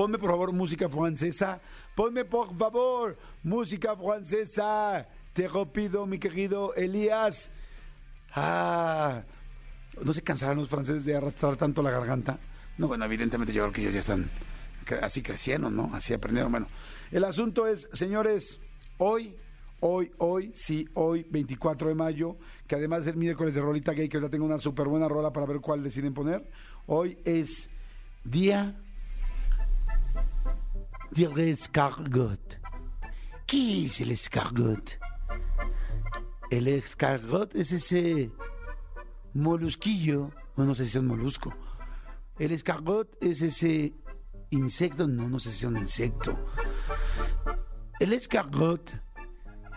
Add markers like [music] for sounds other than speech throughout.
ponme por favor música francesa, ponme por favor música francesa, te lo mi querido Elías. Ah, ¿no se cansarán los franceses de arrastrar tanto la garganta? No, bueno, evidentemente yo creo que ellos ya están así creciendo, ¿no? Así aprendieron. Bueno, el asunto es, señores, hoy, hoy, hoy, sí, hoy, 24 de mayo, que además es el miércoles de Rolita Gay, que ahorita tengo una súper buena rola para ver cuál deciden poner. Hoy es día del escargot. ¿Qué es el escargot? El escargot es ese molusquillo, no sé si es un molusco. El escargot es ese insecto, no, no sé si es un insecto. El escargot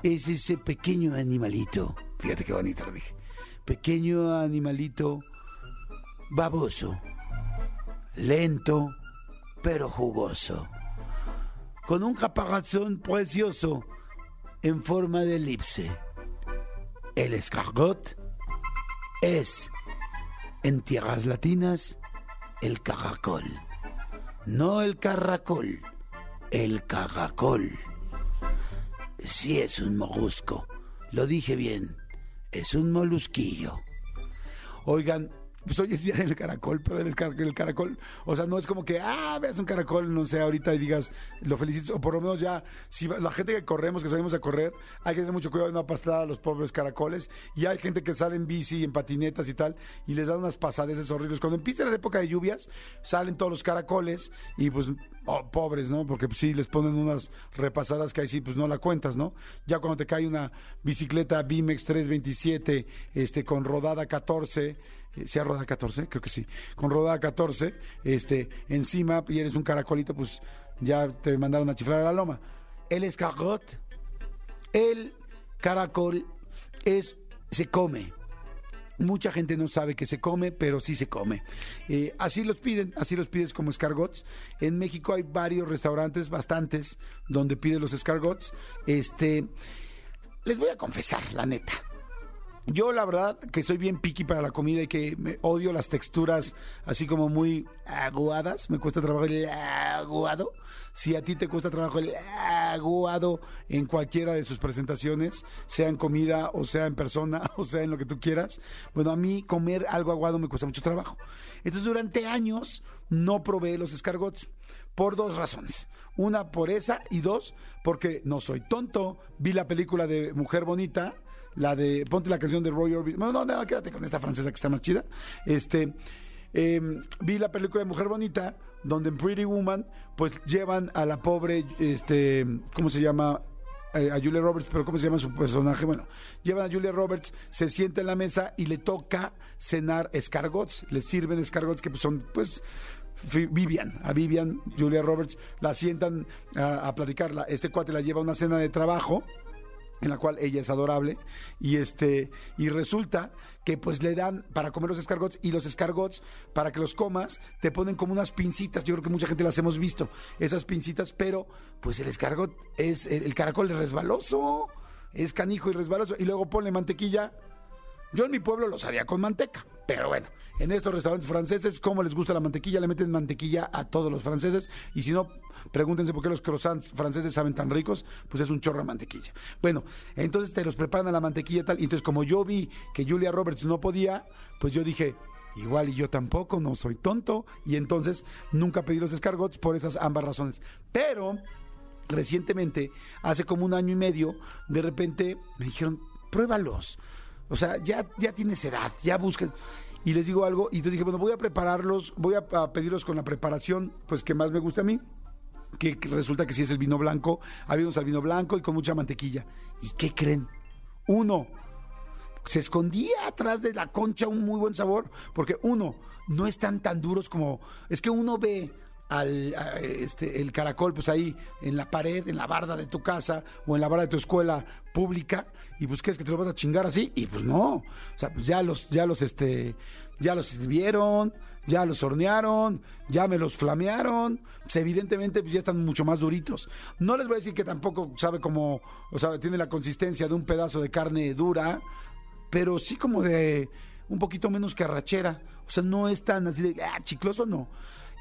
es ese pequeño animalito, fíjate qué bonito lo dije, pequeño animalito baboso, lento pero jugoso, con un caparazón precioso en forma de elipse. El escargot es, en tierras latinas, el caracol. No el caracol, el caracol. Sí es un molusco, lo dije bien, es un molusquillo. Oigan, pues hoy es día del caracol, pero el, car- el caracol, o sea, no es como que, ah, veas un caracol, no sé, ahorita y digas, lo felicites, o por lo menos ya, si la gente que corremos, que salimos a correr, hay que tener mucho cuidado de no aplastar a los pobres caracoles, y hay gente que sale en bici, en patinetas y tal, y les dan unas pasadeces horribles. Cuando empieza la época de lluvias, salen todos los caracoles, y pues, oh, pobres, ¿no? Porque pues, sí, les ponen unas repasadas que ahí sí, pues no la cuentas, ¿no? Ya cuando te cae una bicicleta Bimex 327, este, con rodada 14, eh, ¿Sí a rodada 14? Creo que sí. Con rodada 14, este, encima, y eres un caracolito, pues ya te mandaron a chiflar a la loma. El escargot, el caracol, es, se come. Mucha gente no sabe que se come, pero sí se come. Eh, así los piden, así los pides como escargots. En México hay varios restaurantes, bastantes, donde piden los escargots. Este, les voy a confesar, la neta. Yo la verdad que soy bien picky para la comida y que me odio las texturas así como muy aguadas. Me cuesta trabajo el aguado. Si a ti te cuesta trabajo el aguado en cualquiera de sus presentaciones, sea en comida o sea en persona [laughs] o sea en lo que tú quieras, bueno, a mí comer algo aguado me cuesta mucho trabajo. Entonces durante años no probé los escargots por dos razones. Una por esa y dos porque no soy tonto. Vi la película de Mujer Bonita la de ponte la canción de Roy Orbison. No, no, no, quédate con esta francesa que está más chida. Este eh, vi la película de Mujer Bonita, donde en Pretty Woman, pues llevan a la pobre, este, ¿cómo se llama? Eh, a Julia Roberts, pero ¿cómo se llama su personaje? Bueno, llevan a Julia Roberts, se sienta en la mesa y le toca cenar escargots. Le sirven escargots que pues, son, pues, Vivian, a Vivian, Julia Roberts, la sientan a platicarla. Este cuate la lleva a una cena de trabajo en la cual ella es adorable y este y resulta que pues le dan para comer los escargots y los escargots para que los comas te ponen como unas pincitas. Yo creo que mucha gente las hemos visto esas pincitas pero pues el escargot es el, caracol es resbaloso es canijo y resbaloso y luego ponle mantequilla yo en mi pueblo los haría con manteca, pero bueno, en estos restaurantes franceses, ¿cómo les gusta la mantequilla? Le meten mantequilla a todos los franceses y si no, pregúntense por qué los croissants franceses saben tan ricos, pues es un chorro de mantequilla. Bueno, entonces te los preparan a la mantequilla y tal, y entonces como yo vi que Julia Roberts no podía, pues yo dije, igual y yo tampoco, no soy tonto, y entonces nunca pedí los escargots por esas ambas razones. Pero recientemente, hace como un año y medio, de repente me dijeron, pruébalos. O sea, ya, ya tienes edad, ya busquen. Y les digo algo, y entonces dije, bueno, voy a prepararlos, voy a, pedirlos con la preparación, pues que más me gusta a mí, que, resulta que sí es el vino blanco, habidos al vino blanco y con mucha mantequilla. ¿Y qué creen? Uno, se escondía atrás de la concha un muy buen sabor, porque uno, no están tan duros como, es que uno ve al este, el caracol, pues ahí en la pared, en la barda de tu casa o en la barda de tu escuela pública, y pues crees que te lo vas a chingar así, y pues no. O sea, pues ya los, ya los, este, ya los sirvieron, ya los hornearon, ya me los flamearon, pues evidentemente pues ya están mucho más duritos. No les voy a decir que tampoco sabe como, o sea, tiene la consistencia de un pedazo de carne dura, pero sí como de un poquito menos que arrachera. O sea, no es tan así de, ah, chicloso, no.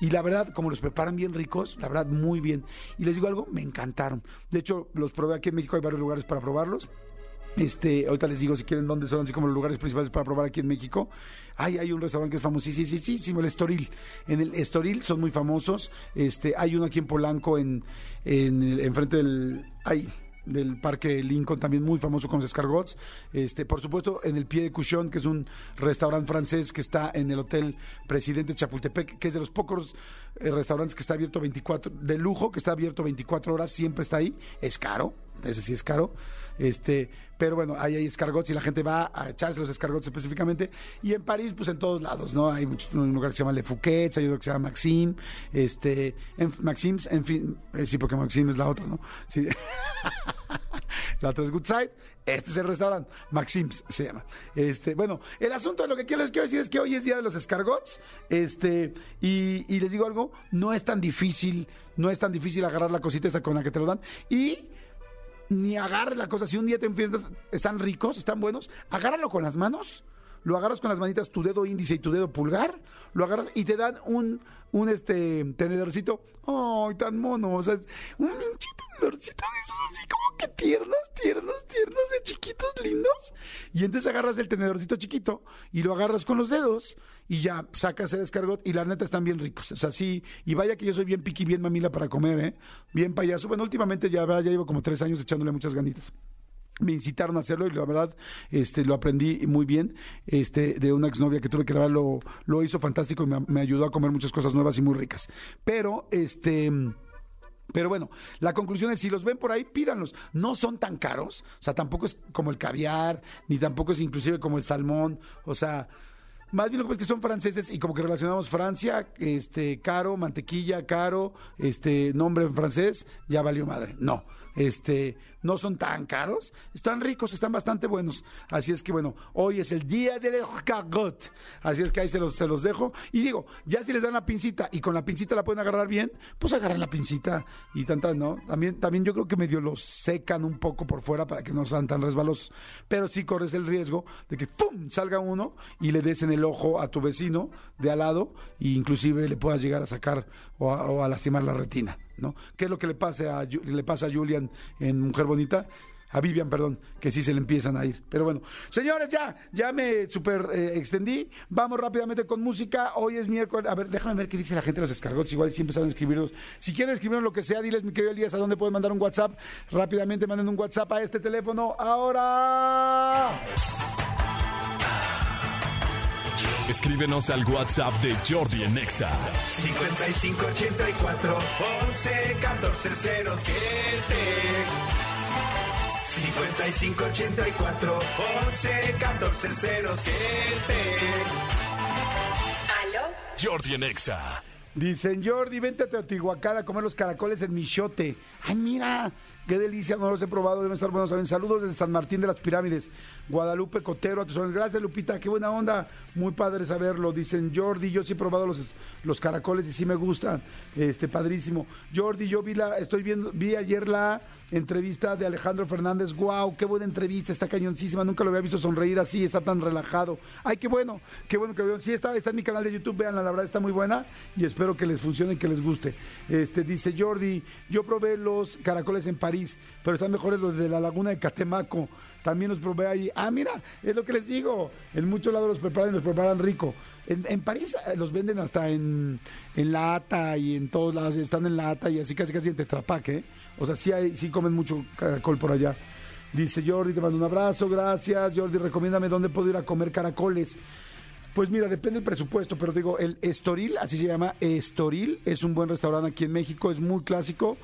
Y la verdad, como los preparan bien ricos, la verdad, muy bien. Y les digo algo, me encantaron. De hecho, los probé aquí en México, hay varios lugares para probarlos. Este, ahorita les digo si quieren dónde son, así como los lugares principales para probar aquí en México. Hay, hay un restaurante que es famosísimo, el Estoril. En el Estoril son muy famosos. Este, hay uno aquí en Polanco, en, en el- enfrente del, del Parque Lincoln, también muy famoso con los escargots. Este, por supuesto, en el Pie de Cuchón, que es un restaurante francés que está en el Hotel Presidente Chapultepec, que es de los pocos eh, restaurantes que está abierto 24, de lujo, que está abierto 24 horas, siempre está ahí. Es caro, ese sí es caro. Este, pero bueno, ahí hay escargots y la gente va a echarse los escargots específicamente. Y en París, pues en todos lados, ¿no? Hay un lugar que se llama Le Fouquet, hay otro que se llama Maxime, este, en, Maxims, en fin, eh, sí, porque Maxime es la otra, ¿no? Sí. [laughs] La otra es Good Side. Este es el restaurante. Maxims se llama. Este, bueno, el asunto de lo que quiero, les quiero decir es que hoy es día de los escargots. Este, y, y les digo algo, no es tan difícil, no es tan difícil agarrar la cosita esa con la que te lo dan. Y ni agarre la cosa. Si un día te enfrentas, están ricos, están buenos, agárralo con las manos. Lo agarras con las manitas, tu dedo índice y tu dedo pulgar, lo agarras y te dan un, un este tenedorcito. ¡Ay, tan mono! O sea, un pinche tenedorcito de esos así como que tiernos, tiernos, tiernos, de chiquitos, lindos. Y entonces agarras el tenedorcito chiquito y lo agarras con los dedos y ya sacas el escargot y la neta están bien ricos. O sea, sí, y vaya que yo soy bien piqui, bien mamila para comer, ¿eh? Bien payaso. Bueno, últimamente ya, ya llevo como tres años echándole muchas ganitas me incitaron a hacerlo y la verdad este lo aprendí muy bien este de una exnovia que tuve que grabar lo, lo hizo fantástico y me, ayudó a comer muchas cosas nuevas y muy ricas pero este pero bueno, la conclusión es, si los ven por ahí, pídanlos. No son tan caros, o sea, tampoco es como el caviar, ni tampoco es inclusive como el salmón, o sea, más bien lo que que son franceses y como que relacionamos Francia, este, caro, mantequilla, caro, este, nombre en francés, ya valió madre. No, este, no son tan caros, están ricos, están bastante buenos. Así es que bueno, hoy es el día del escargot. Así es que ahí se los, se los dejo. Y digo, ya si les dan la pincita y con la pincita la pueden agarrar bien, pues agarran la pincita y tantas, ¿no? También, también yo creo que medio los secan un poco por fuera para que no sean tan resbalosos. Pero sí corres el riesgo de que ¡pum! salga uno y le des en el ojo a tu vecino de al lado e inclusive le puedas llegar a sacar o a, lastimar la retina, ¿no? ¿Qué es lo que le, pase a, le pasa a Julian en Mujer Bonita? A Vivian, perdón, que sí se le empiezan a ir. Pero bueno, señores, ya, ya me super eh, extendí. Vamos rápidamente con música. Hoy es miércoles. A ver, déjame ver qué dice la gente de los escargots. Igual siempre saben escribirlos. Si quieren escribirnos lo que sea, diles, mi querido Elías, a dónde pueden mandar un WhatsApp. Rápidamente manden un WhatsApp a este teléfono. Ahora. Escríbenos al WhatsApp de Jordi en Exa. 5584 11 14 07 5584 11 14 07 ¿Aló? Jordi en Exa. Dicen, Jordi, vente a Teotihuacán a comer los caracoles en Michote. Ay, mira, qué delicia, no los he probado, deben estar buenos. Saben, saludos desde San Martín de las Pirámides, Guadalupe Cotero, a. Gracias, Lupita, qué buena onda, muy padre saberlo. Dicen, Jordi, yo sí he probado los, los caracoles y sí me gustan, este, padrísimo. Jordi, yo vi la, estoy viendo, vi ayer la entrevista de Alejandro Fernández, wow, qué buena entrevista, está cañoncísima, nunca lo había visto sonreír así, está tan relajado. Ay, qué bueno, qué bueno que vieron. Sí, está, está en mi canal de YouTube, veanla, la verdad está muy buena y espero que les funcione y que les guste. Este, dice Jordi, yo probé los caracoles en París, pero están mejores los de la laguna de Catemaco. También los probé ahí. Ah, mira, es lo que les digo. En muchos lados los preparan y los preparan rico. En, en París eh, los venden hasta en, en lata y en todos lados. Están en lata y así casi casi en tetrapaque. ¿eh? O sea, sí, hay, sí comen mucho caracol por allá. Dice Jordi, te mando un abrazo, gracias. Jordi, recomiéndame dónde puedo ir a comer caracoles. Pues mira, depende del presupuesto, pero digo, el Estoril, así se llama, Estoril, es un buen restaurante aquí en México, es muy clásico.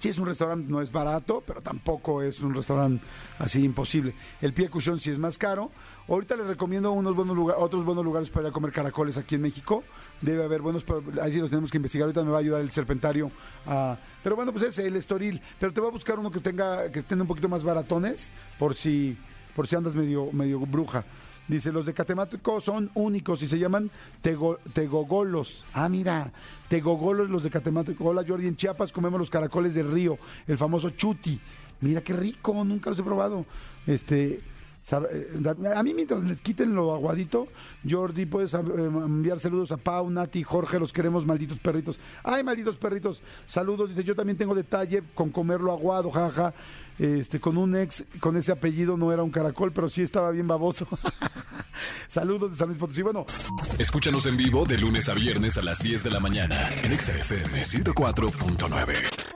Sí, es un restaurante, no es barato, pero tampoco es un restaurante así imposible. El pie cuchón sí es más caro. Ahorita les recomiendo unos buenos lugares, otros buenos lugares para ir a comer caracoles aquí en México. Debe haber buenos, pero ahí sí los tenemos que investigar. Ahorita me va a ayudar el serpentario. a- pero bueno, pues ese, el estoril. Pero te voy a buscar uno que tenga, que estén un poquito más baratones, por si, por si andas medio, medio bruja. Dice, los de Catemaco son únicos y se llaman tego- tegogolos. Ah, mira, tegogolos los de Catemaco. Hola, Jordi, en Chiapas comemos los caracoles del río, el famoso chuti. Mira qué rico, nunca los he probado. Este, a mí mientras les quiten lo aguadito, Jordi, puedes eh, enviar saludos a Pau, Nati, Jorge, los queremos, malditos perritos. Ay, malditos perritos, saludos. Dice, yo también tengo detalle con comerlo aguado, jaja. Este, con un ex, con ese apellido no era un caracol, pero sí estaba bien baboso. [laughs] saludos de San Luis Potosí. Bueno, Escúchanos en vivo de lunes a viernes a las 10 de la mañana en Exa FM 104.9.